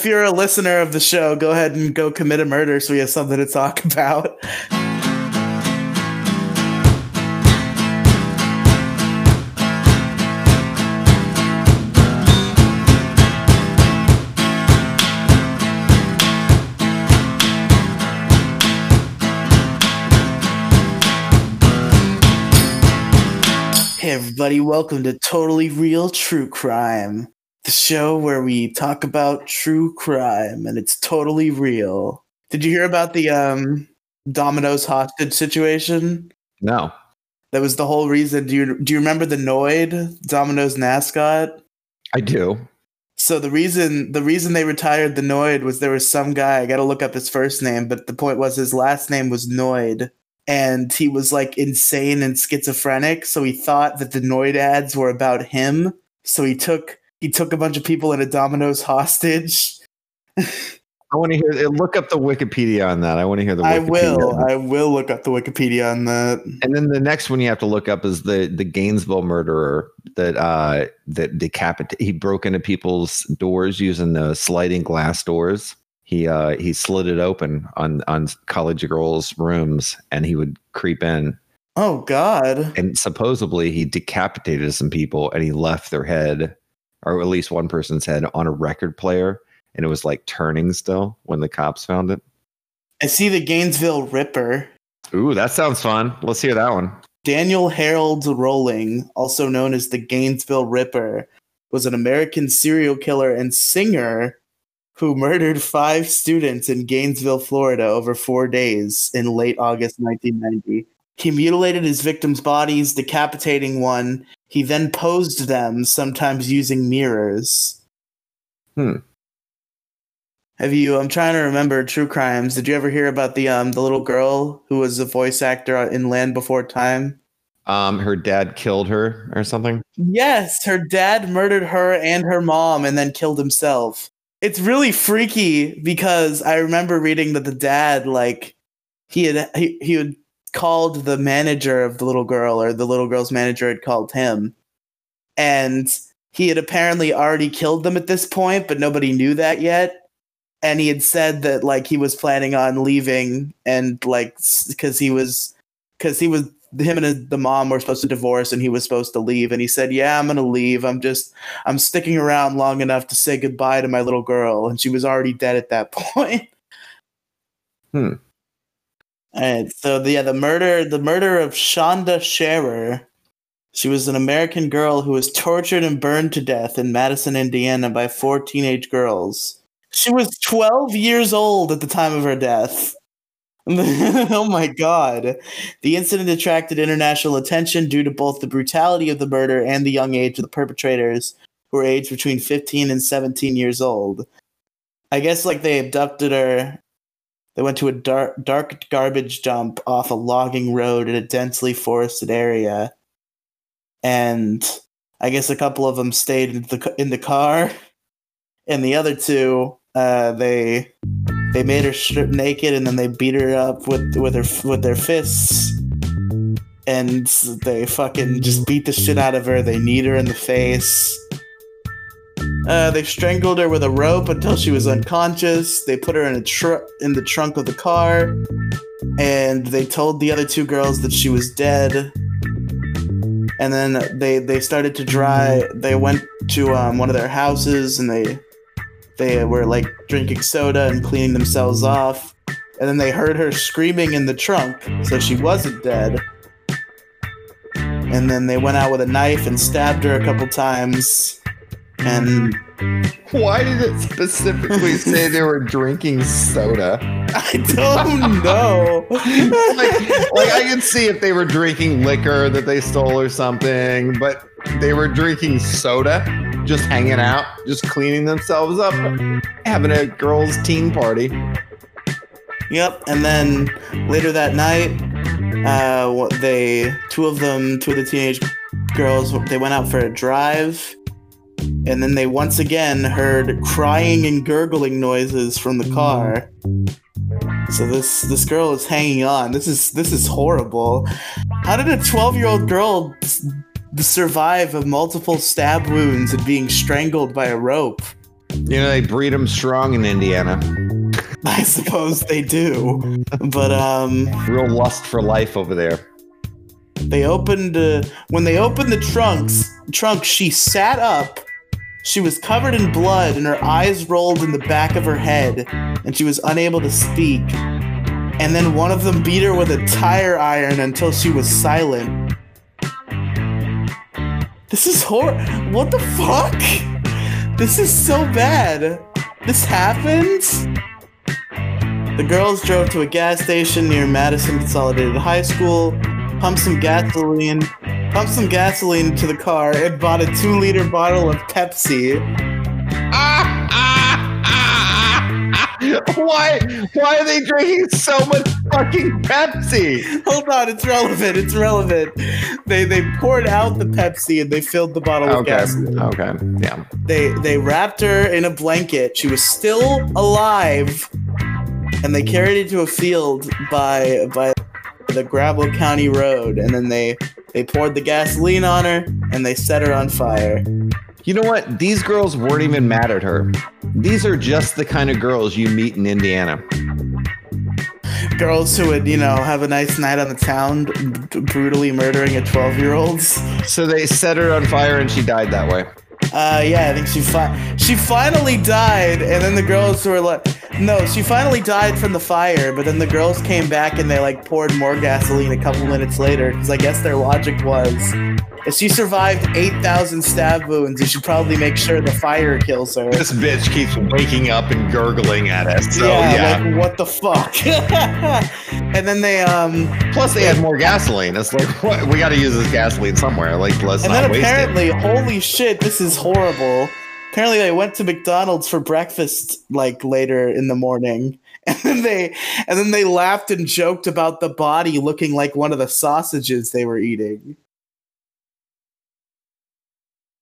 if you're a listener of the show, go ahead and go commit a murder so we have something to talk about. Hey, everybody, welcome to Totally Real True Crime, the show where we talk about true crime and it's totally real. Did you hear about the um, Domino's hostage situation? No. That was the whole reason. Do you do you remember the Noid, Domino's mascot? I do. So the reason the reason they retired the Noid was there was some guy, I gotta look up his first name, but the point was his last name was Noid. And he was like insane and schizophrenic, so he thought that the Noid ads were about him. So he took he took a bunch of people in a Domino's hostage. I want to hear. Look up the Wikipedia on that. I want to hear the. I will. I will look up the Wikipedia on that. And then the next one you have to look up is the the Gainesville murderer that uh that decapitated. He broke into people's doors using the sliding glass doors. He uh he slid it open on on college girls' rooms, and he would creep in. Oh God. And supposedly he decapitated some people, and he left their head, or at least one person's head, on a record player, and it was like turning still when the cops found it. I see the Gainesville Ripper. Ooh, that sounds fun. Let's hear that one. Daniel Harold Rolling, also known as the Gainesville Ripper, was an American serial killer and singer who murdered five students in Gainesville, Florida over four days in late August 1990. He mutilated his victims' bodies, decapitating one. He then posed them, sometimes using mirrors. Hmm. Have you? I'm trying to remember true crimes. Did you ever hear about the um the little girl who was a voice actor in Land Before Time? Um, her dad killed her or something. Yes, her dad murdered her and her mom and then killed himself. It's really freaky because I remember reading that the dad like he had he, he had called the manager of the little girl or the little girl's manager had called him. And he had apparently already killed them at this point but nobody knew that yet. And he had said that like he was planning on leaving and like because he was because he was him and the mom were supposed to divorce and he was supposed to leave. And he said yeah i'm gonna leave. I'm just i'm sticking around long enough to say goodbye to my little girl. And she was already dead at that point. Hmm. Right so the, yeah the murder the murder of Shanda Sharer she was an american girl who was tortured and burned to death in madison indiana by four teenage girls she was 12 years old at the time of her death oh my god. The incident attracted international attention due to both the brutality of the murder and the young age of the perpetrators, who were aged between 15 and 17 years old. I guess like they abducted her. They went to a dark, dark garbage dump off a logging road in a densely forested area. And I guess a couple of them stayed in the, in the car. And the other two, uh, they they made her strip naked and then they beat her up with with her with their fists and they fucking just beat the shit out of her they kneed her in the face uh, they strangled her with a rope until she was unconscious they put her in a tr- in the trunk of the car and they told the other two girls that she was dead and then they they started to dry they went to um, one of their houses and they they were like drinking soda and cleaning themselves off. And then they heard her screaming in the trunk, so she wasn't dead. And then they went out with a knife and stabbed her a couple times. And Why did it specifically say they were drinking soda? I don't know. like, like I could see if they were drinking liquor that they stole or something, but they were drinking soda, just hanging out, just cleaning themselves up, having a girls' teen party. Yep. And then later that night, uh, they two of them, two of the teenage girls, they went out for a drive, and then they once again heard crying and gurgling noises from the car. So this this girl is hanging on. This is this is horrible. How did a twelve year old girl survive of multiple stab wounds and being strangled by a rope? You know, they breed them strong in Indiana. I suppose they do. But um Real lust for life over there. they opened uh, when they opened the trunks trunk she sat up she was covered in blood and her eyes rolled in the back of her head and she was unable to speak. And then one of them beat her with a tire iron until she was silent. This is hor what the fuck? This is so bad. This happens the girls drove to a gas station near Madison Consolidated High School, pumped some gasoline, pumped some gasoline into the car, and bought a two-liter bottle of Pepsi. why? Why are they drinking so much fucking Pepsi? Hold on, it's relevant. It's relevant. They they poured out the Pepsi and they filled the bottle with Okay. gasoline. Okay. Yeah. They they wrapped her in a blanket. She was still alive, and they carried her to a field by by the Gravel County Road. And then they they poured the gasoline on her and they set her on fire. You know what? These girls weren't even mad at her. These are just the kind of girls you meet in Indiana. Girls who would you know have a nice night on the town, b- brutally murdering a 12 year old. So they set her on fire and she died that way. Uh, yeah, I think she fi- she finally died, and then the girls who were like, no, she finally died from the fire, but then the girls came back and they like poured more gasoline a couple minutes later because I guess their logic was, if she survived eight thousand stab wounds, you should probably make sure the fire kills her. This bitch keeps waking up and gurgling at us. So yeah, yeah. like what the fuck? and then they um, Plus, they had more gasoline. It's like, what? we got to use this gasoline somewhere. Like, let's and not then waste it. apparently, holy shit, this is horrible. Apparently, they went to McDonald's for breakfast like later in the morning, and then they and then they laughed and joked about the body looking like one of the sausages they were eating.